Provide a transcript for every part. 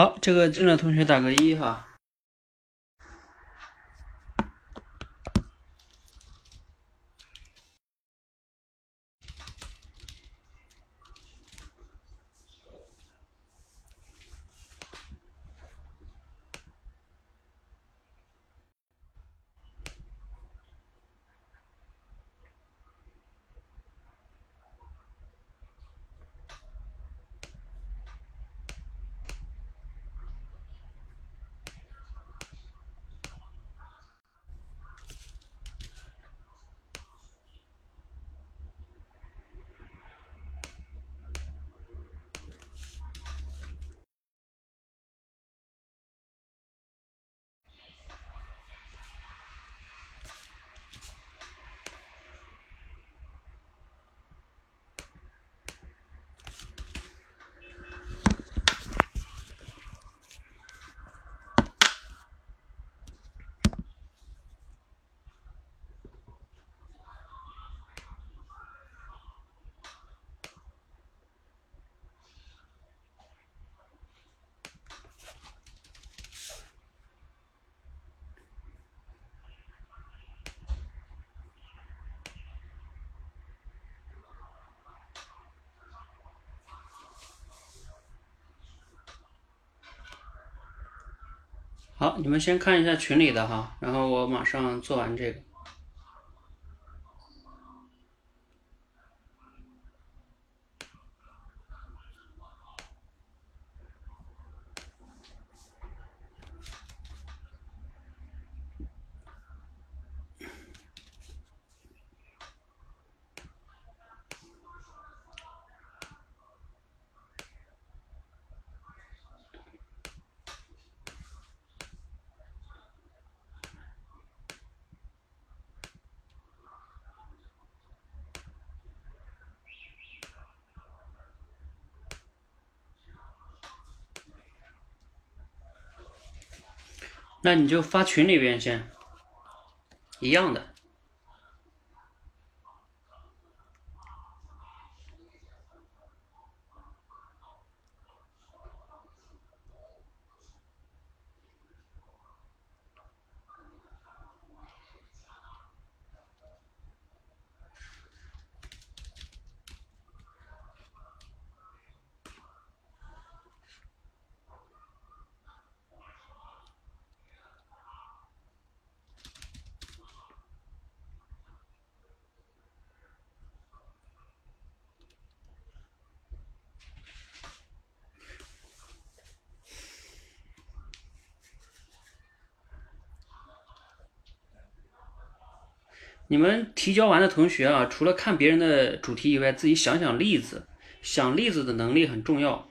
好，这个进来同学打个一哈。好，你们先看一下群里的哈，然后我马上做完这个。那你就发群里边先，一样的。你们提交完的同学啊，除了看别人的主题以外，自己想想例子，想例子的能力很重要。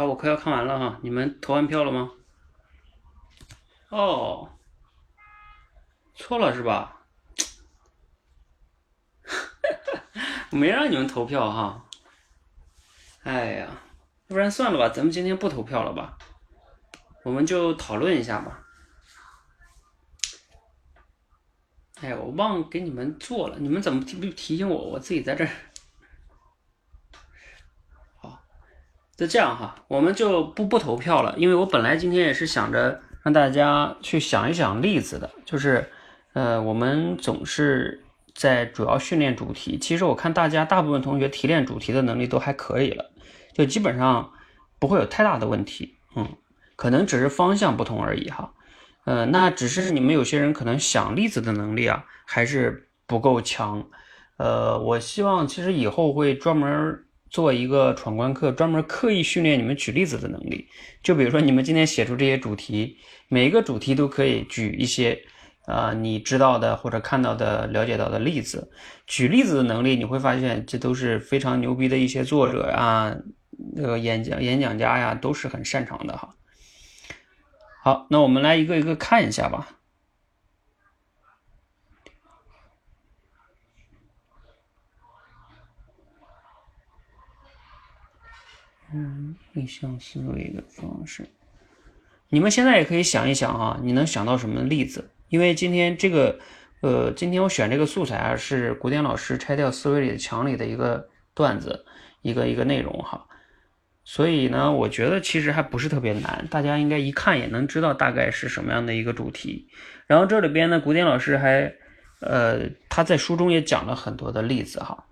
啊，我快要看完了哈，你们投完票了吗？哦，错了是吧？没让你们投票哈。哎呀，要不然算了吧，咱们今天不投票了吧？我们就讨论一下吧。哎，我忘给你们做了，你们怎么提不提醒我？我自己在这儿。就这样哈，我们就不不投票了，因为我本来今天也是想着让大家去想一想例子的，就是呃，我们总是在主要训练主题。其实我看大家大部分同学提炼主题的能力都还可以了，就基本上不会有太大的问题。嗯，可能只是方向不同而已哈。呃，那只是你们有些人可能想例子的能力啊，还是不够强。呃，我希望其实以后会专门做一个闯关课，专门刻意训练你们举例子的能力。就比如说你们今天写出这些主题，每一个主题都可以举一些啊你知道的或者看到的、了解到的例子。举例子的能力，你会发现这都是非常牛逼的一些作者啊，那个演讲演讲家呀，都是很擅长的哈。好，那我们来一个一个看一下吧。嗯，逆向思维的方式，你们现在也可以想一想啊，你能想到什么例子？因为今天这个，呃，今天我选这个素材啊，是古典老师拆掉思维里的墙里的一个段子，一个一个内容哈。所以呢，我觉得其实还不是特别难，大家应该一看也能知道大概是什么样的一个主题。然后这里边呢，古典老师还，呃，他在书中也讲了很多的例子哈，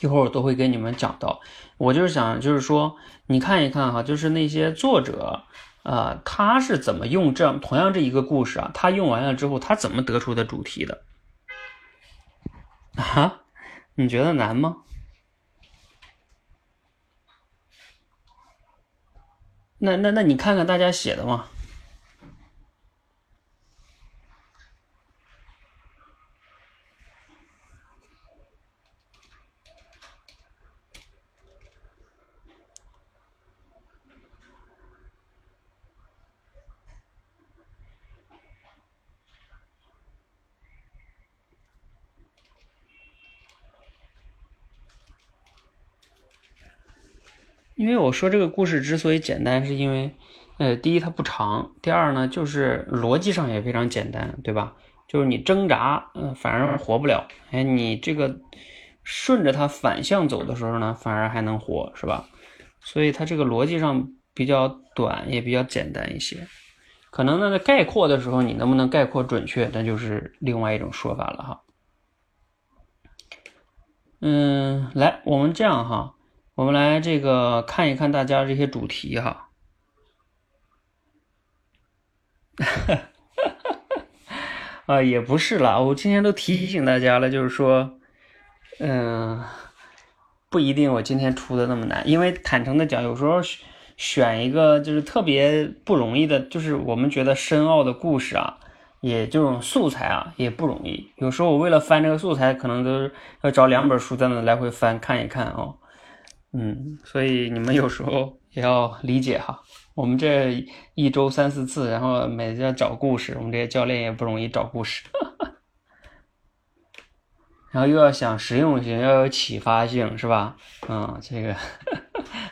一会儿我都会给你们讲到。我就是想，就是说，你看一看哈，就是那些作者，啊，他是怎么用这样同样这一个故事啊，他用完了之后，他怎么得出的主题的？啊，你觉得难吗？那那那你看看大家写的嘛。因为我说这个故事之所以简单，是因为，呃，第一它不长，第二呢就是逻辑上也非常简单，对吧？就是你挣扎，嗯，反而活不了，哎，你这个顺着它反向走的时候呢，反而还能活，是吧？所以它这个逻辑上比较短，也比较简单一些。可能呢在概括的时候，你能不能概括准确，那就是另外一种说法了哈。嗯，来，我们这样哈。我们来这个看一看大家这些主题哈，啊也不是啦，我今天都提醒大家了，就是说，嗯，不一定我今天出的那么难，因为坦诚的讲，有时候选一个就是特别不容易的，就是我们觉得深奥的故事啊，也这种素材啊也不容易。有时候我为了翻这个素材，可能都要找两本书在那来回翻看一看哦。嗯，所以你们有时候也要理解哈。我们这一周三四次，然后每天找故事，我们这些教练也不容易找故事。然后又要想实用性，要有启发性，是吧？嗯，这个，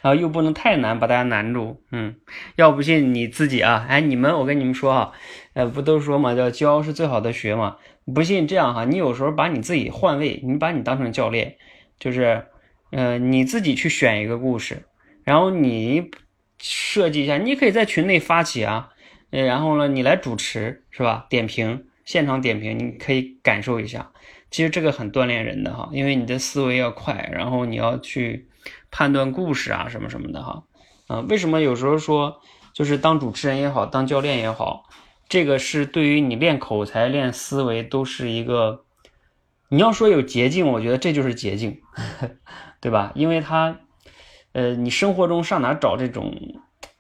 然后又不能太难，把大家难住。嗯，要不信你自己啊，哎，你们，我跟你们说啊，呃，不都说嘛，叫教是最好的学嘛。不信这样哈，你有时候把你自己换位，你把你当成教练，就是。呃，你自己去选一个故事，然后你设计一下，你可以在群内发起啊，呃，然后呢，你来主持是吧？点评，现场点评，你可以感受一下。其实这个很锻炼人的哈，因为你的思维要快，然后你要去判断故事啊什么什么的哈。啊，为什么有时候说就是当主持人也好，当教练也好，这个是对于你练口才、练思维都是一个。你要说有捷径，我觉得这就是捷径。对吧？因为他，呃，你生活中上哪找这种，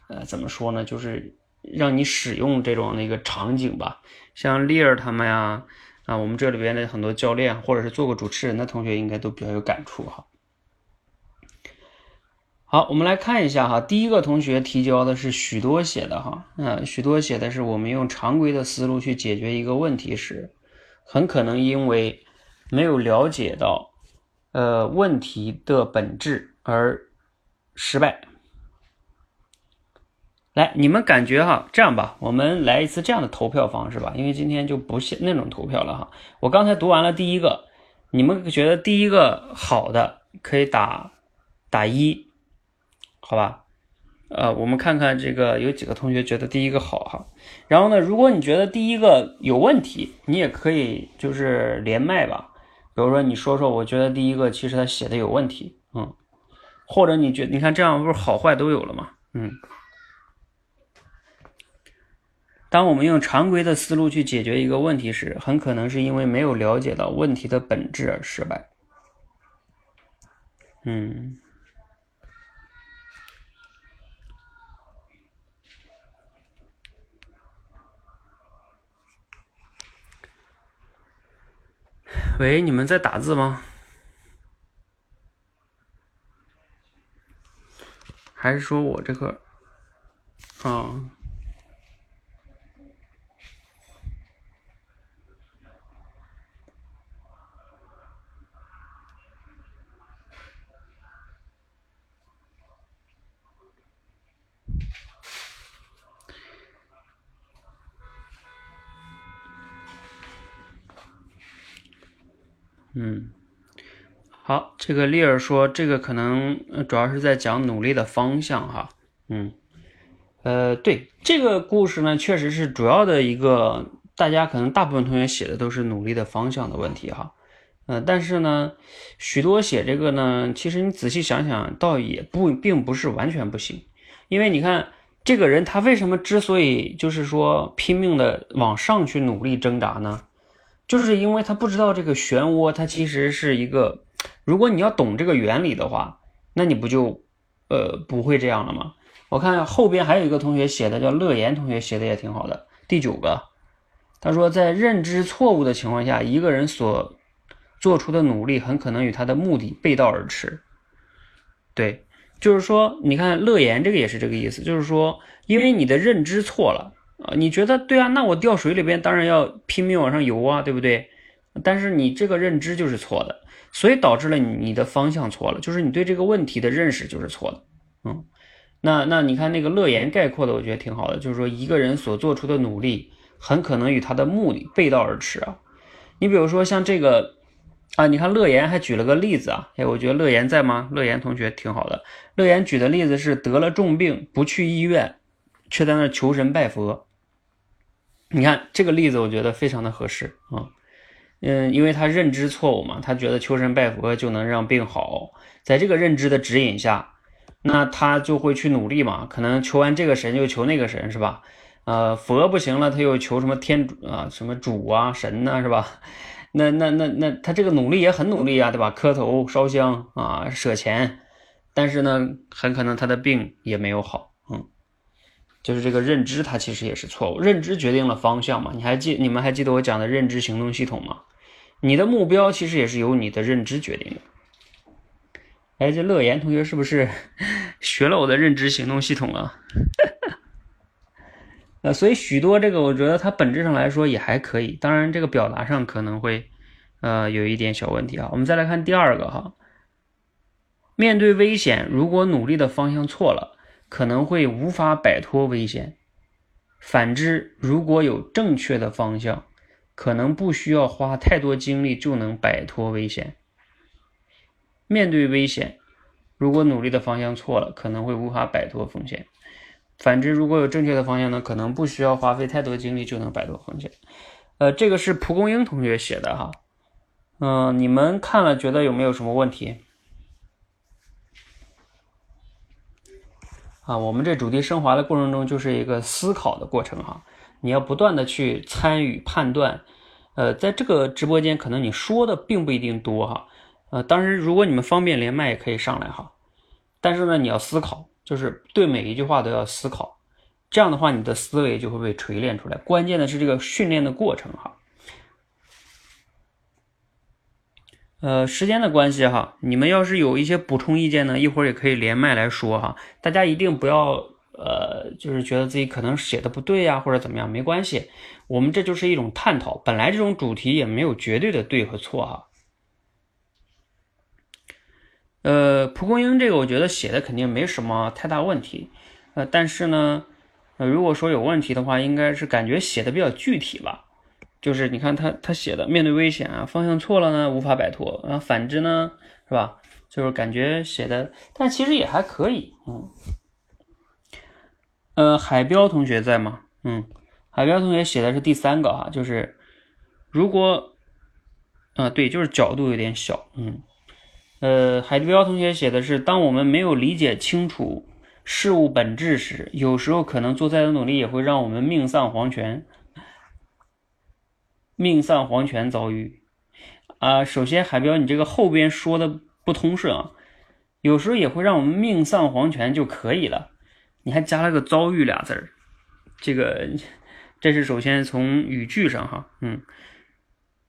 呃，怎么说呢？就是让你使用这种那个场景吧。像丽儿他们呀，啊，我们这里边的很多教练，或者是做过主持人的同学，应该都比较有感触哈。好，我们来看一下哈，第一个同学提交的是许多写的哈，嗯，许多写的是我们用常规的思路去解决一个问题时，很可能因为没有了解到呃问题的本质而失败。来，你们感觉哈，这样吧，我们来一次这样的投票方式吧，因为今天就不是那种投票了哈。我刚才读完了第一个，你们觉得第一个好的可以打打一。好吧，呃，我们看看这个有几个同学觉得第一个好哈。然后呢，如果你觉得第一个有问题，你也可以就是连麦吧。比如说你说说，我觉得第一个其实他写的有问题，嗯，或者你觉你看这样不是好坏都有了吗？嗯。当我们用常规的思路去解决一个问题时，很可能是因为没有了解到问题的本质而失败。嗯。喂，你们在打字吗？还是说我这个啊？嗯，好，这个丽儿说，这个可能主要是在讲努力的方向哈。嗯，呃，对，这个故事呢，确实是主要的一个，大家可能大部分同学写的都是努力的方向的问题哈。嗯，但是呢，许多写这个呢，其实你仔细想想，倒也不并不是完全不行，因为你看这个人他为什么之所以就是说拼命的往上去努力挣扎呢？就是因为他不知道这个漩涡，它其实是一个，如果你要懂这个原理的话，那你不就，呃，不会这样了吗？我看后边还有一个同学写的，叫乐言同学写的也挺好的。第九个，他说在认知错误的情况下，一个人所做出的努力很可能与他的目的背道而驰。对，就是说，你看乐言这个也是这个意思，就是说，因为你的认知错了。啊，你觉得对啊？那我掉水里边当然要拼命往上游啊，对不对？但是你这个认知就是错的，所以导致了你你的方向错了，就是你对这个问题的认识就是错的。嗯，那那你看那个乐言概括的，我觉得挺好的，就是说一个人所做出的努力很可能与他的目的背道而驰啊。你比如说像这个啊，你看乐言还举了个例子啊，哎，我觉得乐言在吗？乐言同学挺好的。乐言举的例子是得了重病不去医院，却在那求神拜佛。你看这个例子，我觉得非常的合适啊，嗯，因为他认知错误嘛，他觉得求神拜佛就能让病好，在这个认知的指引下，那他就会去努力嘛，可能求完这个神就求那个神是吧？呃，佛不行了，他又求什么天主啊，什么主啊，神呐是吧？那那那那他这个努力也很努力啊，对吧？磕头烧香啊，舍钱，但是呢，很可能他的病也没有好，就是这个认知，它其实也是错误。认知决定了方向嘛？你还记你们还记得我讲的认知行动系统吗？你的目标其实也是由你的认知决定的。哎，这乐言同学是不是 学了我的认知行动系统啊？呃，所以许多这个，我觉得它本质上来说也还可以，当然这个表达上可能会呃有一点小问题啊。我们再来看第二个哈，面对危险，如果努力的方向错了。可能会无法摆脱危险，反之，如果有正确的方向，可能不需要花太多精力就能摆脱危险。面对危险，如果努力的方向错了，可能会无法摆脱风险；反之，如果有正确的方向呢，可能不需要花费太多精力就能摆脱风险。呃，这个是蒲公英同学写的哈，嗯，你们看了觉得有没有什么问题？啊，我们这主题升华的过程中就是一个思考的过程哈，你要不断的去参与判断，呃，在这个直播间可能你说的并不一定多哈，呃，当然如果你们方便连麦也可以上来哈，但是呢你要思考，就是对每一句话都要思考，这样的话你的思维就会被锤炼出来，关键的是这个训练的过程哈。呃，时间的关系哈，你们要是有一些补充意见呢，一会儿也可以连麦来说哈。大家一定不要呃，就是觉得自己可能写的不对呀，或者怎么样，没关系，我们这就是一种探讨。本来这种主题也没有绝对的对和错哈。呃，蒲公英这个，我觉得写的肯定没什么太大问题。呃，但是呢，呃，如果说有问题的话，应该是感觉写的比较具体吧。就是你看他他写的，面对危险啊，方向错了呢，无法摆脱啊，反之呢，是吧？就是感觉写的，但其实也还可以，嗯。呃，海彪同学在吗？嗯，海彪同学写的是第三个哈，就是如果，啊，对，就是角度有点小，嗯。呃，海彪同学写的是，当我们没有理解清楚事物本质时，有时候可能做再多努力也会让我们命丧黄泉。命丧黄泉遭遇啊！首先，海彪，你这个后边说的不通顺啊，有时候也会让我们命丧黄泉就可以了，你还加了个遭遇俩字儿，这个这是首先从语句上哈，嗯，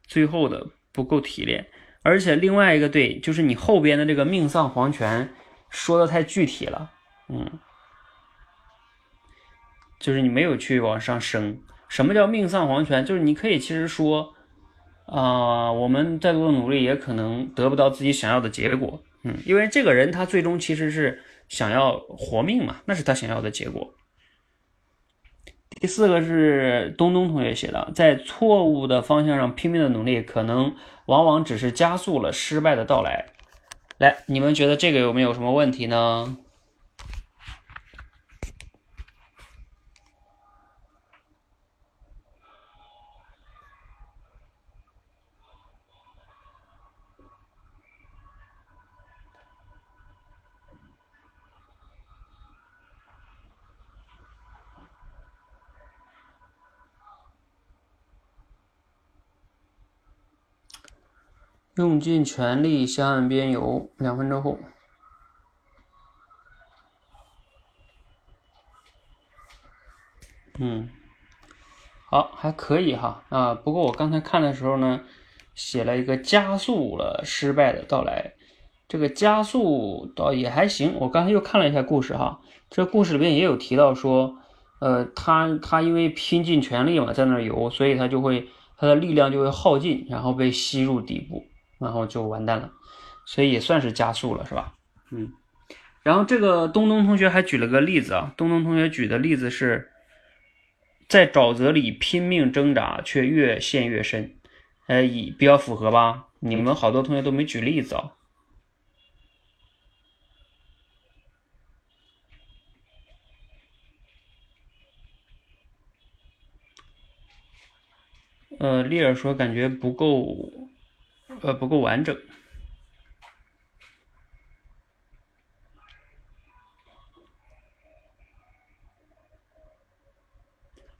最后的不够提炼，而且另外一个对，就是你后边的这个命丧黄泉说的太具体了，嗯，就是你没有去往上升。什么叫命丧黄泉？就是你可以其实说，啊，我们再多的努力也可能得不到自己想要的结果，嗯，因为这个人他最终其实是想要活命嘛，那是他想要的结果。第四个是东东同学写的，在错误的方向上拼命的努力，可能往往只是加速了失败的到来。来，你们觉得这个有没有什么问题呢？用尽全力向岸边游。两分钟后，嗯，好，还可以哈啊。不过我刚才看的时候呢，写了一个加速了失败的到来。这个加速倒也还行。我刚才又看了一下故事哈，这故事里边也有提到说，呃，他他因为拼尽全力嘛，在那游，所以他就会他的力量就会耗尽，然后被吸入底部。然后就完蛋了，所以也算是加速了，是吧？嗯。然后这个东东同学还举了个例子啊，东东同学举的例子是在沼泽里拼命挣扎，却越陷越深，呃，比较符合吧？你们好多同学都没举例子啊。呃，丽儿说感觉不够。呃，不够完整，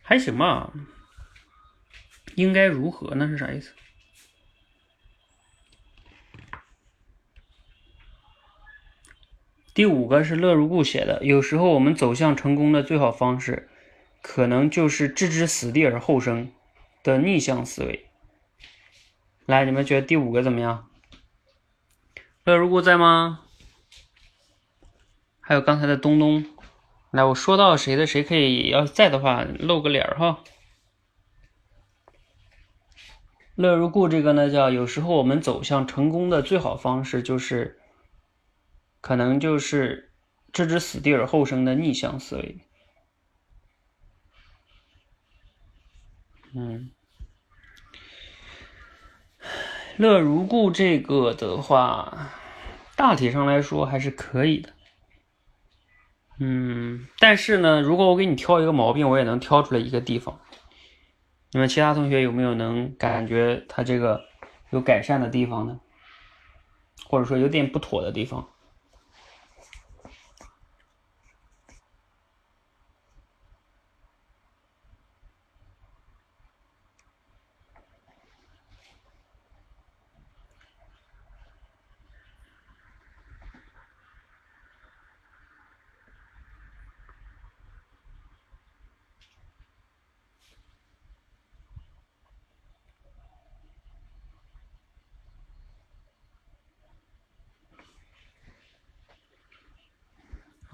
还行吧。应该如何？那是啥意思？第五个是乐如故写的。有时候我们走向成功的最好方式，可能就是置之死地而后生的逆向思维。来，你们觉得第五个怎么样？乐如故在吗？还有刚才的东东，来，我说到谁的谁可以，要是在的话露个脸哈。乐如故这个呢，叫有时候我们走向成功的最好方式就是，可能就是置之死地而后生的逆向思维。嗯。乐如故这个的话，大体上来说还是可以的。嗯，但是呢，如果我给你挑一个毛病，我也能挑出来一个地方。你们其他同学有没有能感觉他这个有改善的地方呢？或者说有点不妥的地方？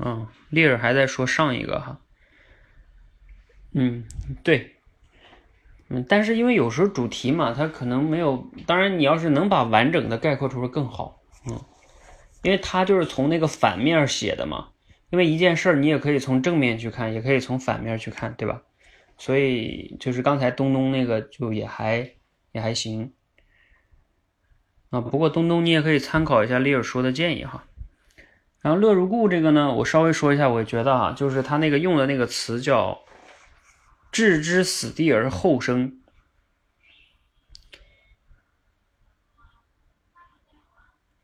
嗯，丽儿还在说上一个哈。嗯，对。嗯，但是因为有时候主题嘛，它可能没有。当然，你要是能把完整的概括出来更好。嗯，因为它就是从那个反面写的嘛。因为一件事儿，你也可以从正面去看，也可以从反面去看，对吧？所以就是刚才东东那个就也还也还行啊。不过东东你也可以参考一下丽尔说的建议哈。然后乐如故这个呢，我稍微说一下，我觉得啊，就是他那个用的那个词叫“置之死地而后生”。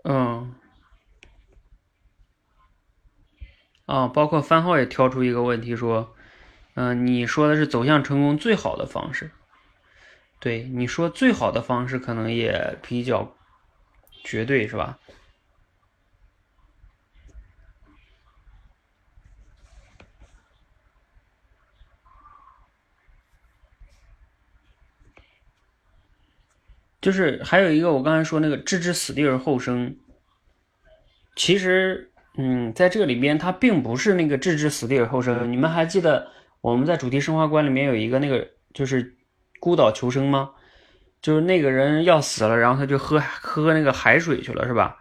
嗯。啊，包括番号也挑出一个问题说，嗯，你说的是走向成功最好的方式，对，你说最好的方式可能也比较绝对，是吧？就是还有一个我刚才说那个置之死地而后生，其实。嗯，在这个里边，它并不是那个置之死地而后生。你们还记得我们在主题生化观里面有一个那个就是孤岛求生吗？就是那个人要死了，然后他就喝喝那个海水去了，是吧？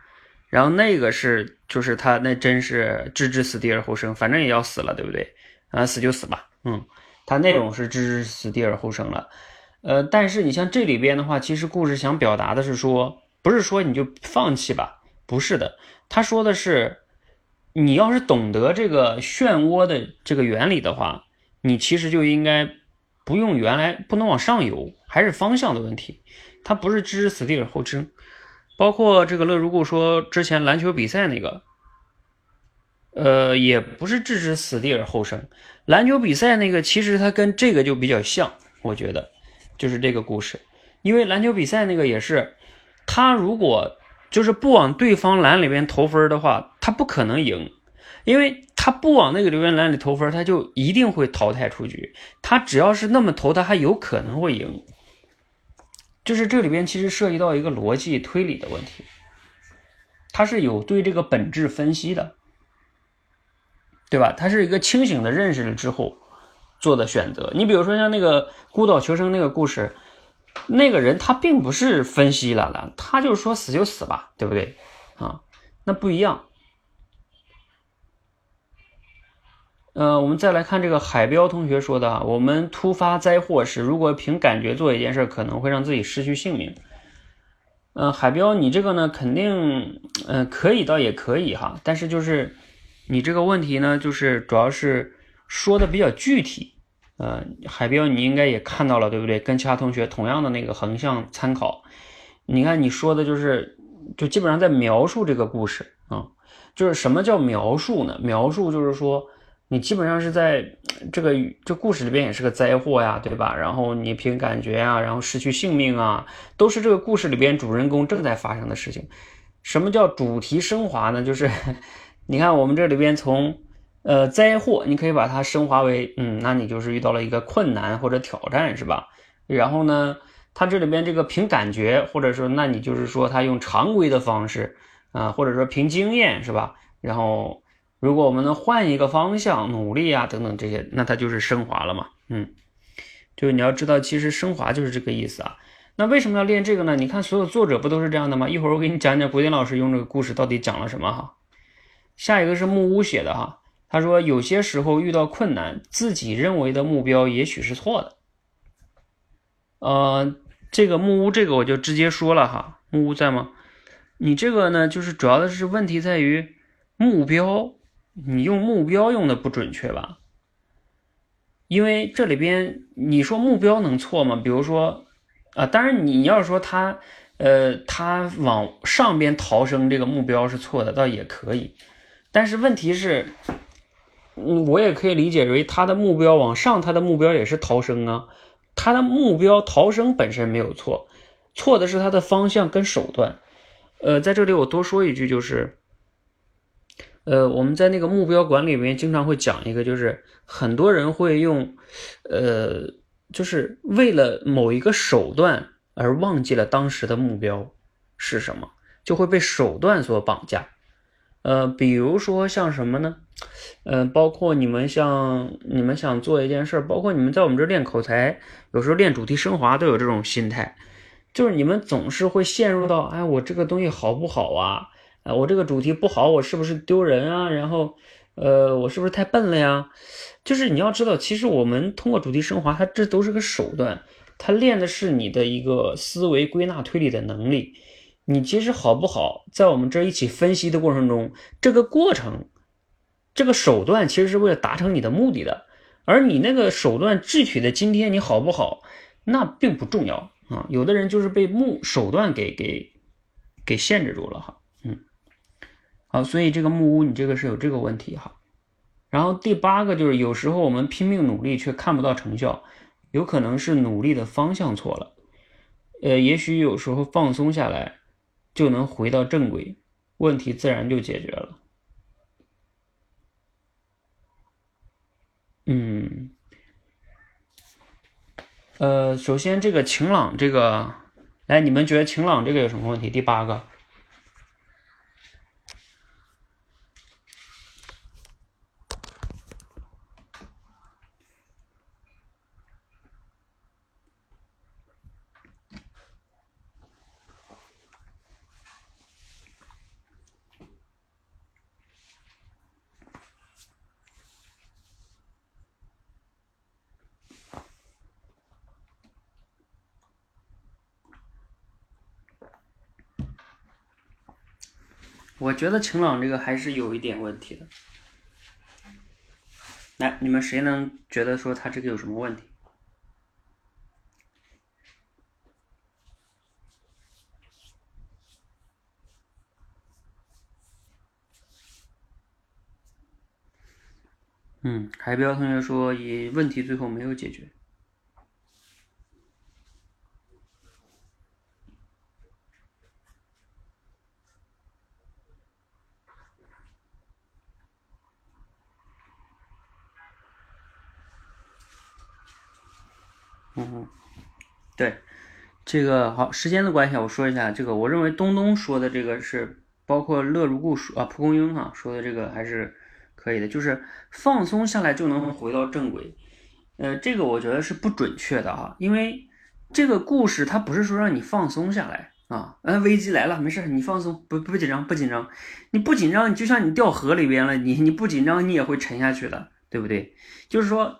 然后那个是就是他那真是置之死地而后生，反正也要死了，对不对？啊，死就死吧。嗯，他那种是置之死地而后生了。呃，但是你像这里边的话，其实故事想表达的是说，不是说你就放弃吧？不是的，他说的是。你要是懂得这个漩涡的这个原理的话，你其实就应该不用原来不能往上游，还是方向的问题。它不是置之死地而后生。包括这个乐如故说之前篮球比赛那个，呃，也不是置之死地而后生。篮球比赛那个其实它跟这个就比较像，我觉得就是这个故事，因为篮球比赛那个也是，他如果。就是不往对方篮里边投分的话，他不可能赢，因为他不往那个留言篮里投分，他就一定会淘汰出局。他只要是那么投，他还有可能会赢。就是这里边其实涉及到一个逻辑推理的问题，他是有对这个本质分析的，对吧？他是一个清醒的认识了之后做的选择。你比如说像那个孤岛求生那个故事。那个人他并不是分析了了，他就是说死就死吧，对不对啊？那不一样。呃，我们再来看这个海标同学说的啊，我们突发灾祸时，如果凭感觉做一件事，可能会让自己失去性命。嗯，海标，你这个呢，肯定，嗯，可以倒也可以哈，但是就是你这个问题呢，就是主要是说的比较具体。呃，海标你应该也看到了，对不对？跟其他同学同样的那个横向参考，你看你说的就是，就基本上在描述这个故事啊，就是什么叫描述呢？描述就是说，你基本上是在这个这故事里边也是个灾祸呀，对吧？然后你凭感觉啊，然后失去性命啊，都是这个故事里边主人公正在发生的事情。什么叫主题升华呢？就是 你看我们这里边从。呃，灾祸你可以把它升华为，嗯，那你就是遇到了一个困难或者挑战，是吧？然后呢，它这里边这个凭感觉，或者说，那你就是说他用常规的方式啊，或者说凭经验，是吧？然后，如果我们能换一个方向努力啊，等等这些，那它就是升华了嘛，嗯，就是你要知道，其实升华就是这个意思啊。那为什么要练这个呢？你看所有作者不都是这样的吗？一会儿我给你讲讲古典老师用这个故事到底讲了什么哈。下一个是木屋写的哈。他说：“有些时候遇到困难，自己认为的目标也许是错的。”呃，这个木屋，这个我就直接说了哈。木屋在吗？你这个呢，就是主要的是问题在于目标，你用目标用的不准确吧？因为这里边你说目标能错吗？比如说啊，当然你要说他，呃，他往上边逃生这个目标是错的，倒也可以。但是问题是。嗯，我也可以理解为他的目标往上，他的目标也是逃生啊。他的目标逃生本身没有错，错的是他的方向跟手段。呃，在这里我多说一句，就是，呃，我们在那个目标管理里面经常会讲一个，就是很多人会用，呃，就是为了某一个手段而忘记了当时的目标是什么，就会被手段所绑架。呃，比如说像什么呢？呃，包括你们像你们想做一件事，包括你们在我们这练口才，有时候练主题升华都有这种心态，就是你们总是会陷入到，哎，我这个东西好不好啊？啊，我这个主题不好，我是不是丢人啊？然后，呃，我是不是太笨了呀？就是你要知道，其实我们通过主题升华，它这都是个手段，它练的是你的一个思维归纳推理的能力。你其实好不好，在我们这一起分析的过程中，这个过程，这个手段其实是为了达成你的目的的，而你那个手段智取的今天你好不好，那并不重要啊。有的人就是被目手段给给给限制住了哈，嗯，好，所以这个木屋你这个是有这个问题哈。然后第八个就是有时候我们拼命努力却看不到成效，有可能是努力的方向错了，呃，也许有时候放松下来。就能回到正轨，问题自然就解决了。嗯，呃，首先这个晴朗这个，来，你们觉得晴朗这个有什么问题？第八个。我觉得晴朗这个还是有一点问题的。来，你们谁能觉得说他这个有什么问题？嗯，海彪同学说，以问题最后没有解决。嗯，对，这个好，时间的关系，我说一下这个，我认为东东说的这个是包括乐如故说啊，蒲公英哈说的这个还是可以的，就是放松下来就能回到正轨。呃，这个我觉得是不准确的哈，因为这个故事它不是说让你放松下来啊，嗯，危机来了，没事，你放松，不不紧张，不紧张，你不紧张，你就像你掉河里边了，你你不紧张，你也会沉下去的，对不对？就是说。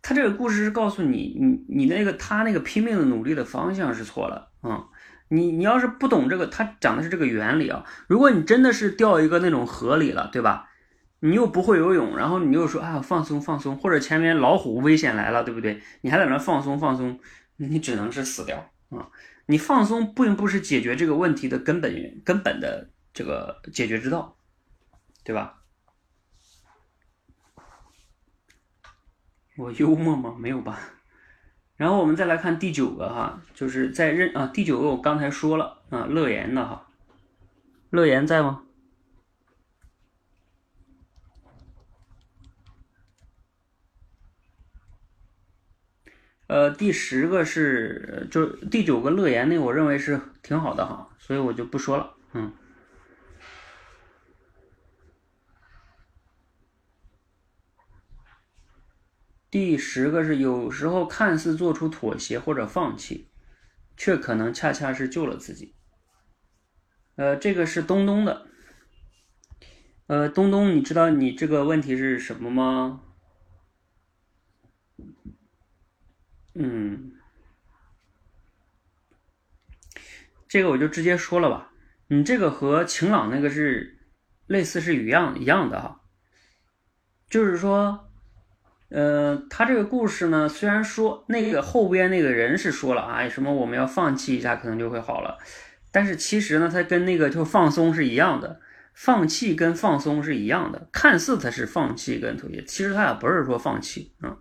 他这个故事是告诉你，你你那个他那个拼命的努力的方向是错了啊！你你要是不懂这个，他讲的是这个原理啊。如果你真的是掉一个那种河里了，对吧？你又不会游泳，然后你又说啊放松放松，或者前面老虎危险来了，对不对？你还在那放松放松，你只能是死掉啊！你放松并不是解决这个问题的根本根本的这个解决之道，对吧？我幽默吗？没有吧。然后我们再来看第九个哈，就是在认啊，第九个我刚才说了啊，乐言的哈，乐言在吗？呃，第十个是就第九个乐言那，我认为是挺好的哈，所以我就不说了，嗯。第十个是有时候看似做出妥协或者放弃，却可能恰恰是救了自己。呃，这个是东东的。呃，东东，你知道你这个问题是什么吗？嗯，这个我就直接说了吧。你这个和晴朗那个是类似，是一样一样的哈，就是说。呃，他这个故事呢，虽然说那个后边那个人是说了啊，什么我们要放弃一下，可能就会好了，但是其实呢，他跟那个就放松是一样的，放弃跟放松是一样的，看似他是放弃跟妥协，其实他俩不是说放弃啊，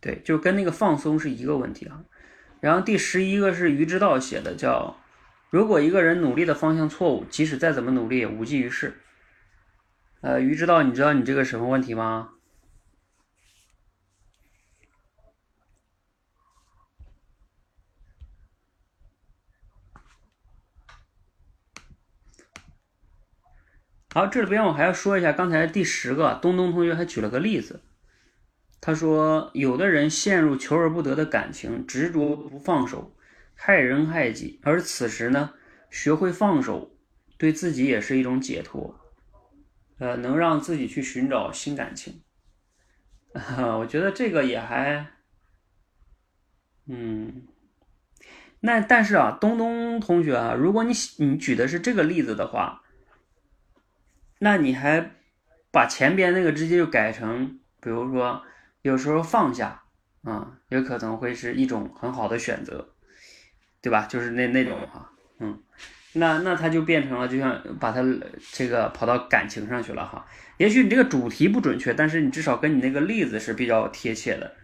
对，就跟那个放松是一个问题啊。然后第十一个是于之道写的，叫如果一个人努力的方向错误，即使再怎么努力也无济于事。呃，于知道，你知道你这个什么问题吗？好，这里边我还要说一下，刚才第十个东东同学还举了个例子，他说有的人陷入求而不得的感情，执着不放手，害人害己，而此时呢，学会放手，对自己也是一种解脱，呃，能让自己去寻找新感情。我觉得这个也还，嗯，那但是啊，东东同学啊，如果你你举的是这个例子的话。那你还把前边那个直接就改成，比如说有时候放下啊，也可能会是一种很好的选择，对吧？就是那那种哈，嗯，那那他就变成了，就像把他这个跑到感情上去了哈。也许你这个主题不准确，但是你至少跟你那个例子是比较贴切的。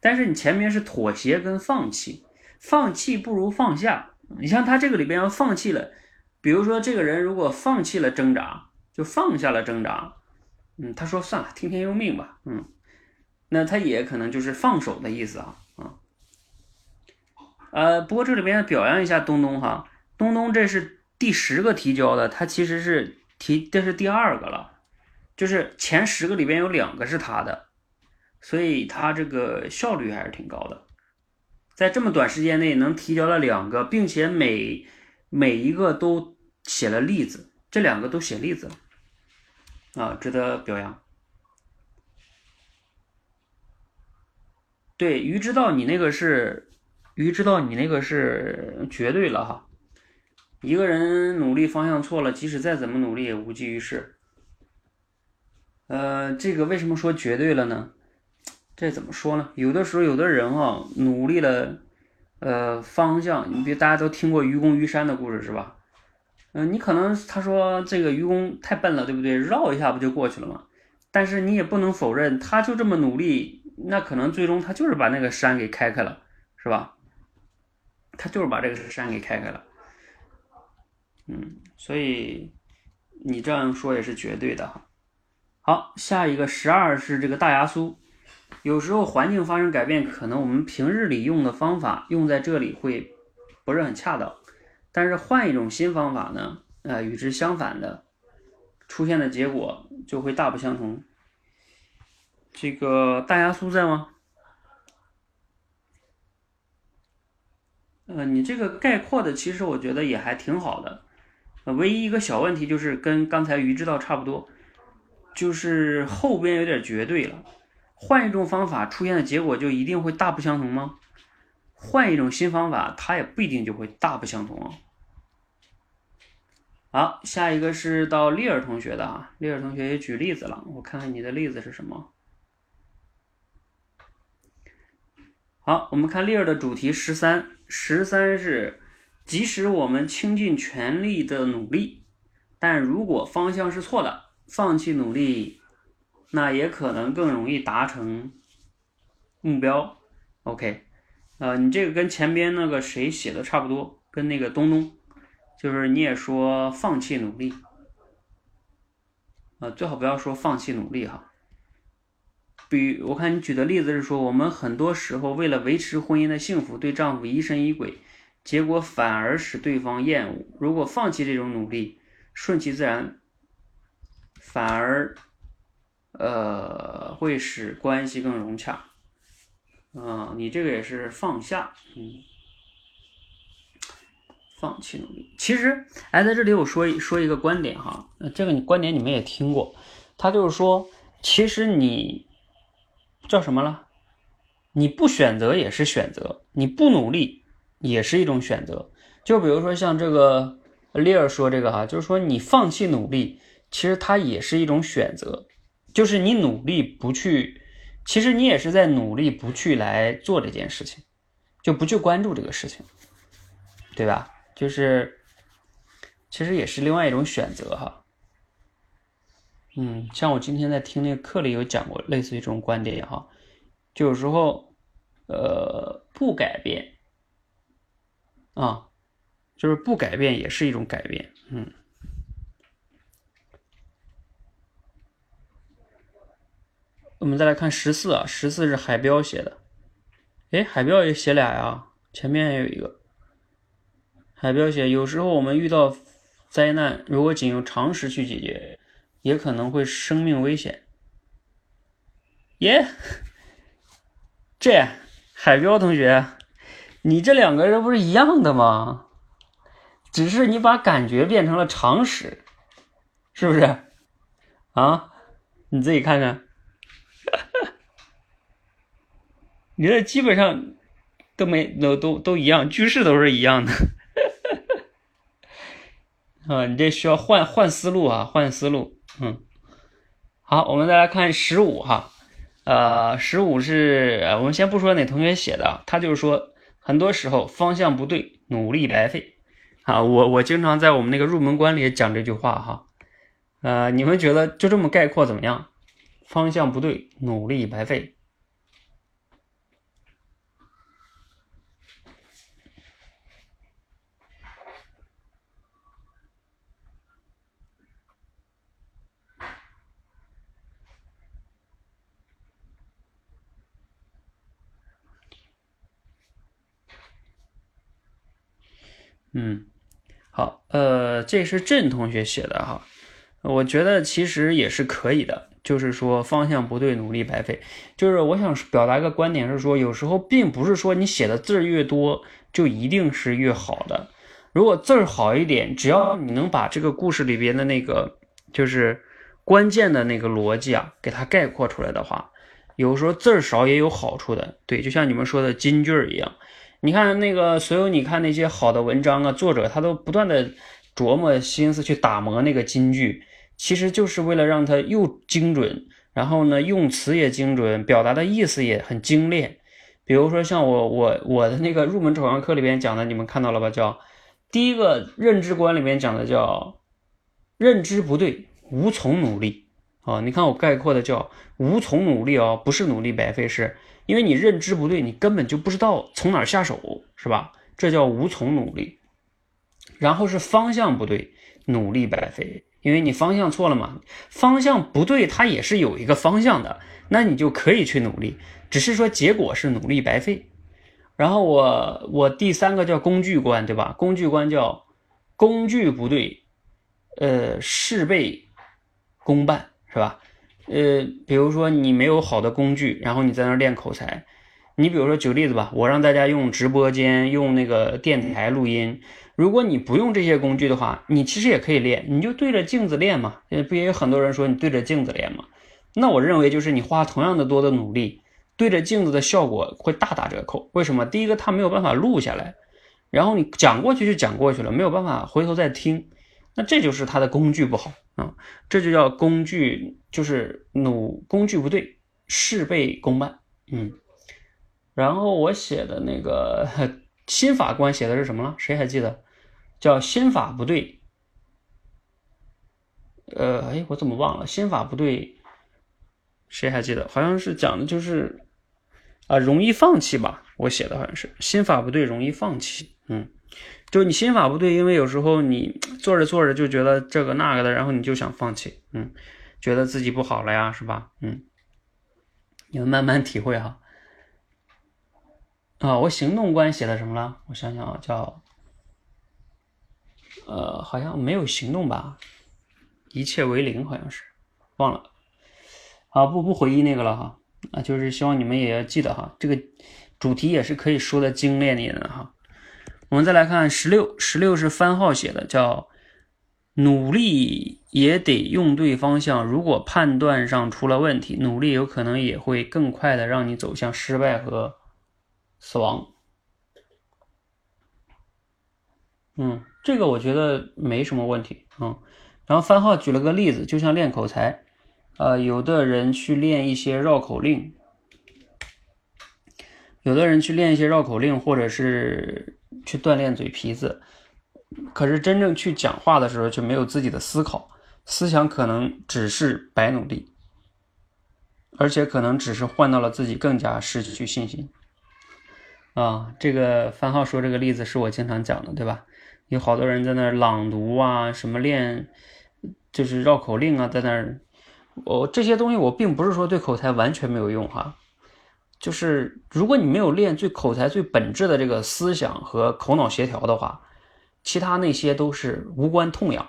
但是你前面是妥协跟放弃，放弃不如放下。你像他这个里边要放弃了，比如说这个人如果放弃了挣扎。就放下了挣扎，嗯，他说算了，听天由命吧，嗯，那他也可能就是放手的意思啊，啊，呃，不过这里边表扬一下东东哈，东东这是第十个提交的，他其实是提这是第二个了，就是前十个里边有两个是他的，所以他这个效率还是挺高的，在这么短时间内能提交了两个，并且每每一个都写了例子。这两个都写例子了啊，值得表扬。对，鱼知道你那个是鱼知道你那个是绝对了哈。一个人努力方向错了，即使再怎么努力也无济于事。呃，这个为什么说绝对了呢？这怎么说呢？有的时候有的人哈努力了，呃，方向，你比如大家都听过愚公移山的故事是吧？嗯，你可能他说这个愚公太笨了，对不对？绕一下不就过去了吗？但是你也不能否认，他就这么努力，那可能最终他就是把那个山给开开了，是吧？他就是把这个山给开开了。嗯，所以你这样说也是绝对的哈。好，下一个十二是这个大牙酥。有时候环境发生改变，可能我们平日里用的方法用在这里会不是很恰当。但是换一种新方法呢，呃，与之相反的出现的结果就会大不相同。这个大牙酥在吗？呃，你这个概括的其实我觉得也还挺好的，唯一一个小问题就是跟刚才鱼知道差不多，就是后边有点绝对了。换一种方法出现的结果就一定会大不相同吗？换一种新方法，它也不一定就会大不相同啊。好，下一个是到丽儿同学的啊，丽儿同学也举例子了，我看看你的例子是什么。好，我们看丽儿的主题十三，十三是，即使我们倾尽全力的努力，但如果方向是错的，放弃努力，那也可能更容易达成目标。OK。呃，你这个跟前边那个谁写的差不多，跟那个东东，就是你也说放弃努力，啊，最好不要说放弃努力哈。比我看你举的例子是说，我们很多时候为了维持婚姻的幸福，对丈夫疑神疑鬼，结果反而使对方厌恶。如果放弃这种努力，顺其自然，反而，呃，会使关系更融洽。嗯，你这个也是放下，嗯，放弃努力。其实，哎，在这里我说一说一个观点哈，这个你观点你们也听过，他就是说，其实你叫什么了？你不选择也是选择，你不努力也是一种选择。就比如说像这个利尔说这个哈，就是说你放弃努力，其实它也是一种选择，就是你努力不去。其实你也是在努力不去来做这件事情，就不去关注这个事情，对吧？就是，其实也是另外一种选择哈。嗯，像我今天在听那个课里有讲过类似于这种观点也好，就有时候，呃，不改变，啊，就是不改变也是一种改变，嗯。我们再来看十四啊，十四是海标写的，哎，海标也写俩呀，前面还有一个。海标写，有时候我们遇到灾难如果仅用常识去解决，也可能会生命危险。耶，这海彪同学，你这两个人不是一样的吗？只是你把感觉变成了常识，是不是？啊，你自己看看，你这基本上都没都都都一样，句式都是一样的。啊，你这需要换换思路啊，换思路。嗯，好，我们再来看十五哈。呃，十五是我们先不说哪同学写的，他就是说，很多时候方向不对，努力白费。啊，我我经常在我们那个入门关里讲这句话哈。呃，你们觉得就这么概括怎么样？方向不对，努力白费。嗯，好，呃，这是郑同学写的哈，我觉得其实也是可以的，就是说方向不对，努力白费。就是我想表达一个观点是说，有时候并不是说你写的字儿越多就一定是越好的。如果字儿好一点，只要你能把这个故事里边的那个就是关键的那个逻辑啊，给它概括出来的话，有时候字儿少也有好处的。对，就像你们说的金句儿一样。你看那个所有，你看那些好的文章啊，作者他都不断的琢磨心思去打磨那个金句，其实就是为了让它又精准，然后呢用词也精准，表达的意思也很精炼。比如说像我我我的那个入门抽象课里边讲的，你们看到了吧？叫第一个认知观里面讲的叫认知不对，无从努力啊。你看我概括的叫无从努力哦，不是努力白费，是。因为你认知不对，你根本就不知道从哪下手，是吧？这叫无从努力。然后是方向不对，努力白费。因为你方向错了嘛，方向不对，它也是有一个方向的，那你就可以去努力，只是说结果是努力白费。然后我我第三个叫工具观，对吧？工具观叫工具不对，呃，事倍功半，是吧？呃，比如说你没有好的工具，然后你在那练口才。你比如说举个例子吧，我让大家用直播间、用那个电台录音。如果你不用这些工具的话，你其实也可以练，你就对着镜子练嘛。不也有很多人说你对着镜子练嘛？那我认为就是你花同样的多的努力，对着镜子的效果会大打折扣。为什么？第一个，它没有办法录下来，然后你讲过去就讲过去了，没有办法回头再听。那这就是它的工具不好啊，这就叫工具就是努工具不对，事倍功半。嗯，然后我写的那个新法官写的是什么了？谁还记得？叫心法不对。呃，哎，我怎么忘了？心法不对，谁还记得？好像是讲的就是啊，容易放弃吧？我写的好像是心法不对，容易放弃。嗯。就你心法不对，因为有时候你做着做着就觉得这个那个的，然后你就想放弃，嗯，觉得自己不好了呀，是吧？嗯，你们慢慢体会哈。啊，我行动观写的什么了？我想想啊，叫，呃，好像没有行动吧？一切为零，好像是，忘了。啊，不不回忆那个了哈。啊，就是希望你们也要记得哈，这个主题也是可以说的精炼一点的哈。我们再来看十六，十六是番号写的，叫努力也得用对方向。如果判断上出了问题，努力有可能也会更快的让你走向失败和死亡。嗯，这个我觉得没什么问题。嗯，然后番号举了个例子，就像练口才，呃，有的人去练一些绕口令，有的人去练一些绕口令，或者是。去锻炼嘴皮子，可是真正去讲话的时候却没有自己的思考，思想可能只是白努力，而且可能只是换到了自己更加失去信心。啊，这个番号说这个例子是我经常讲的，对吧？有好多人在那朗读啊，什么练，就是绕口令啊，在那儿，我这些东西我并不是说对口才完全没有用哈。就是如果你没有练最口才最本质的这个思想和口脑协调的话，其他那些都是无关痛痒，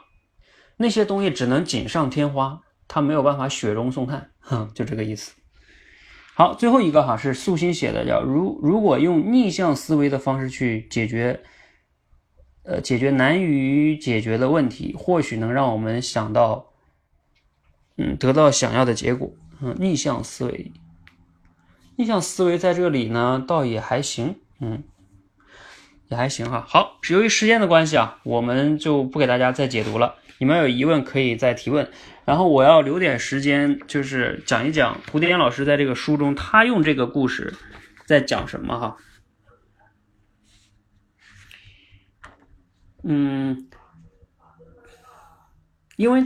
那些东西只能锦上添花，它没有办法雪中送炭，哼，就这个意思。好，最后一个哈是素心写的，叫如如果用逆向思维的方式去解决，呃，解决难于解决的问题，或许能让我们想到，嗯，得到想要的结果。嗯，逆向思维，逆向思维在这里呢，倒也还行，嗯，也还行哈。好，由于时间的关系啊，我们就不给大家再解读了。你们有疑问可以再提问。然后我要留点时间，就是讲一讲胡蝶老师在这个书中，他用这个故事在讲什么哈。嗯，因为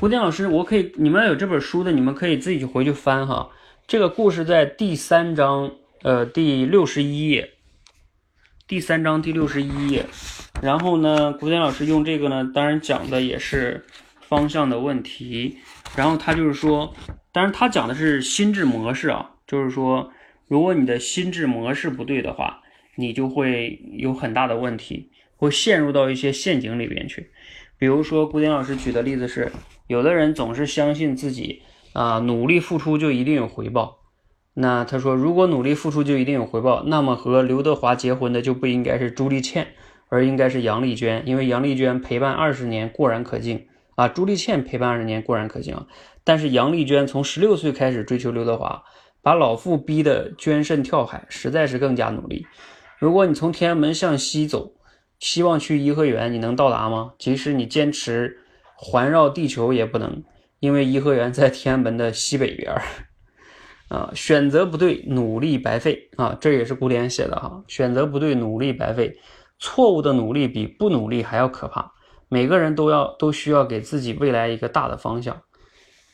胡蝶老师，我可以，你们有这本书的，你们可以自己回去翻哈。这个故事在第三章，呃，第六十一页，第三章第六十一页。然后呢，古典老师用这个呢，当然讲的也是。方向的问题，然后他就是说，当然他讲的是心智模式啊，就是说，如果你的心智模式不对的话，你就会有很大的问题，会陷入到一些陷阱里边去。比如说，古典老师举的例子是，有的人总是相信自己啊，努力付出就一定有回报。那他说，如果努力付出就一定有回报，那么和刘德华结婚的就不应该是朱丽倩，而应该是杨丽娟，因为杨丽娟陪伴二十年，过然可敬。啊，朱丽倩陪伴二十年固然可敬，但是杨丽娟从十六岁开始追求刘德华，把老父逼得捐肾跳海，实在是更加努力。如果你从天安门向西走，希望去颐和园，你能到达吗？即使你坚持环绕地球也不能，因为颐和园在天安门的西北边儿。啊，选择不对，努力白费啊，这也是古典写的哈。选择不对，努力白费，错误的努力比不努力还要可怕。每个人都要都需要给自己未来一个大的方向，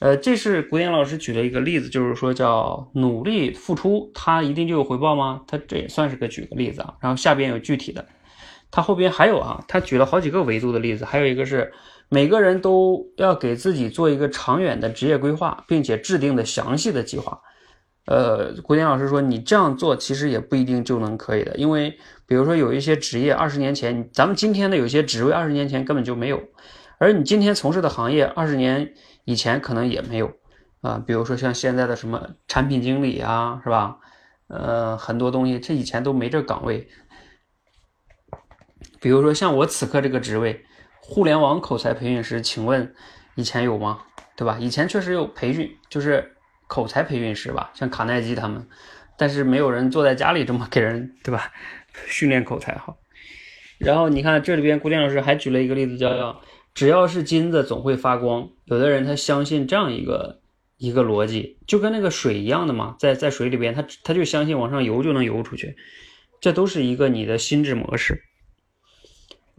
呃，这是古典老师举的一个例子，就是说叫努力付出，他一定就有回报吗？他这也算是个举个例子啊。然后下边有具体的，他后边还有啊，他举了好几个维度的例子，还有一个是每个人都要给自己做一个长远的职业规划，并且制定的详细的计划。呃，古典老师说，你这样做其实也不一定就能可以的，因为比如说有一些职业，二十年前，咱们今天的有些职位，二十年前根本就没有，而你今天从事的行业，二十年以前可能也没有啊。比如说像现在的什么产品经理啊，是吧？呃，很多东西这以前都没这岗位。比如说像我此刻这个职位，互联网口才培训师，请问以前有吗？对吧？以前确实有培训，就是。口才培训师吧，像卡耐基他们，但是没有人坐在家里这么给人，对吧？训练口才好。然后你看这里边，古典老师还举了一个例子，叫“只要是金子总会发光”。有的人他相信这样一个一个逻辑，就跟那个水一样的嘛，在在水里边，他他就相信往上游就能游出去，这都是一个你的心智模式。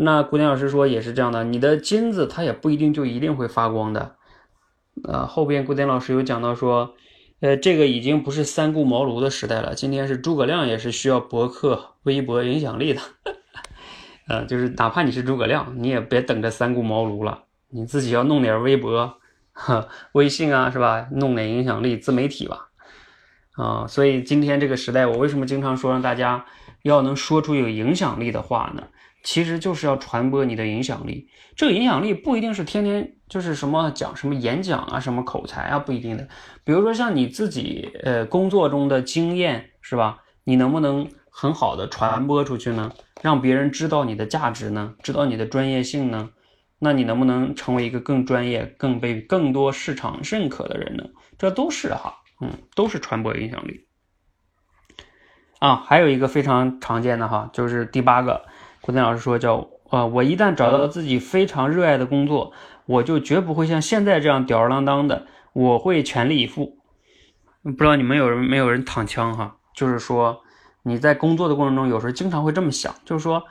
那古典老师说也是这样的，你的金子它也不一定就一定会发光的。啊，后边古典老师有讲到说，呃，这个已经不是三顾茅庐的时代了，今天是诸葛亮也是需要博客、微博影响力的，呃，就是哪怕你是诸葛亮，你也别等着三顾茅庐了，你自己要弄点微博、微信啊，是吧？弄点影响力，自媒体吧，啊，所以今天这个时代，我为什么经常说让大家要能说出有影响力的话呢？其实就是要传播你的影响力，这个影响力不一定是天天就是什么讲什么演讲啊，什么口才啊，不一定的。比如说像你自己呃工作中的经验是吧？你能不能很好的传播出去呢？让别人知道你的价值呢？知道你的专业性呢？那你能不能成为一个更专业、更被更多市场认可的人呢？这都是哈，嗯，都是传播影响力。啊，还有一个非常常见的哈，就是第八个。古典老师说：“叫啊，我一旦找到了自己非常热爱的工作，我就绝不会像现在这样吊儿郎当的，我会全力以赴。不知道你们有人没有人躺枪哈？就是说你在工作的过程中，有时候经常会这么想，就是说，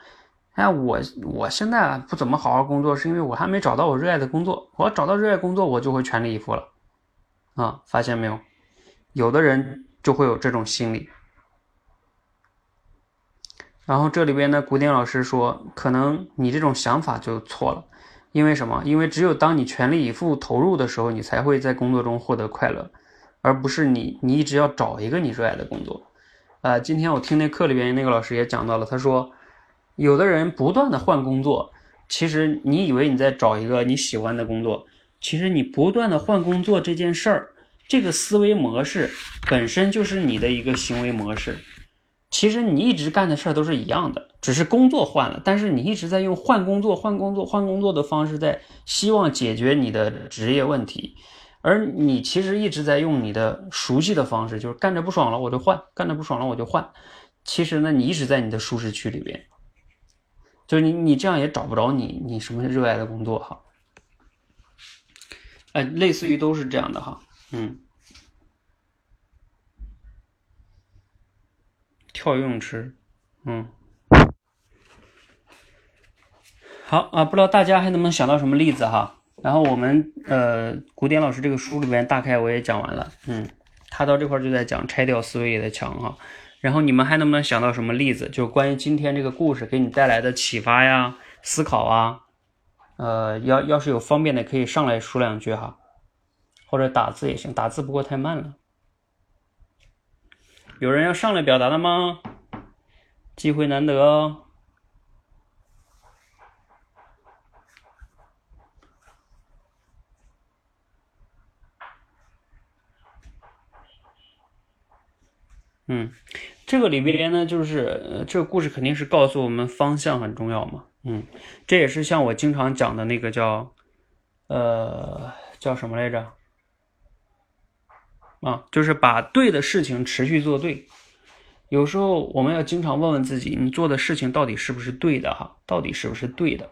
哎，我我现在不怎么好好工作，是因为我还没找到我热爱的工作。我要找到热爱工作，我就会全力以赴了。啊，发现没有？有的人就会有这种心理。”然后这里边呢，古典老师说，可能你这种想法就错了，因为什么？因为只有当你全力以赴投入的时候，你才会在工作中获得快乐，而不是你你一直要找一个你热爱的工作。呃，今天我听那课里边那个老师也讲到了，他说，有的人不断的换工作，其实你以为你在找一个你喜欢的工作，其实你不断的换工作这件事儿，这个思维模式本身就是你的一个行为模式。其实你一直干的事儿都是一样的，只是工作换了，但是你一直在用换工作、换工作、换工作的方式在希望解决你的职业问题，而你其实一直在用你的熟悉的方式，就是干着不爽了我就换，干着不爽了我就换。其实呢，你一直在你的舒适区里边，就是你你这样也找不着你你什么热爱的工作哈。哎，类似于都是这样的哈，嗯。跳游泳池，嗯，好啊，不知道大家还能不能想到什么例子哈？然后我们呃，古典老师这个书里边大概我也讲完了，嗯，他到这块就在讲拆掉思维的墙哈。然后你们还能不能想到什么例子？就关于今天这个故事给你带来的启发呀、思考啊，呃，要要是有方便的可以上来说两句哈，或者打字也行，打字不过太慢了。有人要上来表达的吗？机会难得哦。嗯，这个里边呢，就是这个故事肯定是告诉我们方向很重要嘛。嗯，这也是像我经常讲的那个叫，呃，叫什么来着？啊，就是把对的事情持续做对。有时候我们要经常问问自己，你做的事情到底是不是对的？哈，到底是不是对的？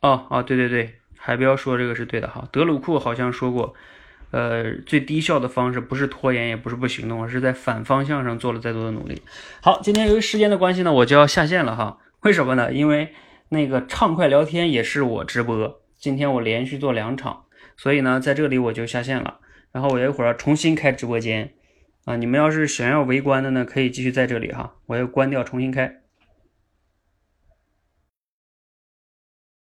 哦哦，对对对，海彪说这个是对的哈。德鲁库好像说过，呃，最低效的方式不是拖延，也不是不行动，而是在反方向上做了再多的努力。好，今天由于时间的关系呢，我就要下线了哈。为什么呢？因为那个畅快聊天也是我直播。今天我连续做两场，所以呢，在这里我就下线了。然后我一会儿要重新开直播间，啊，你们要是想要围观的呢，可以继续在这里哈。我要关掉，重新开。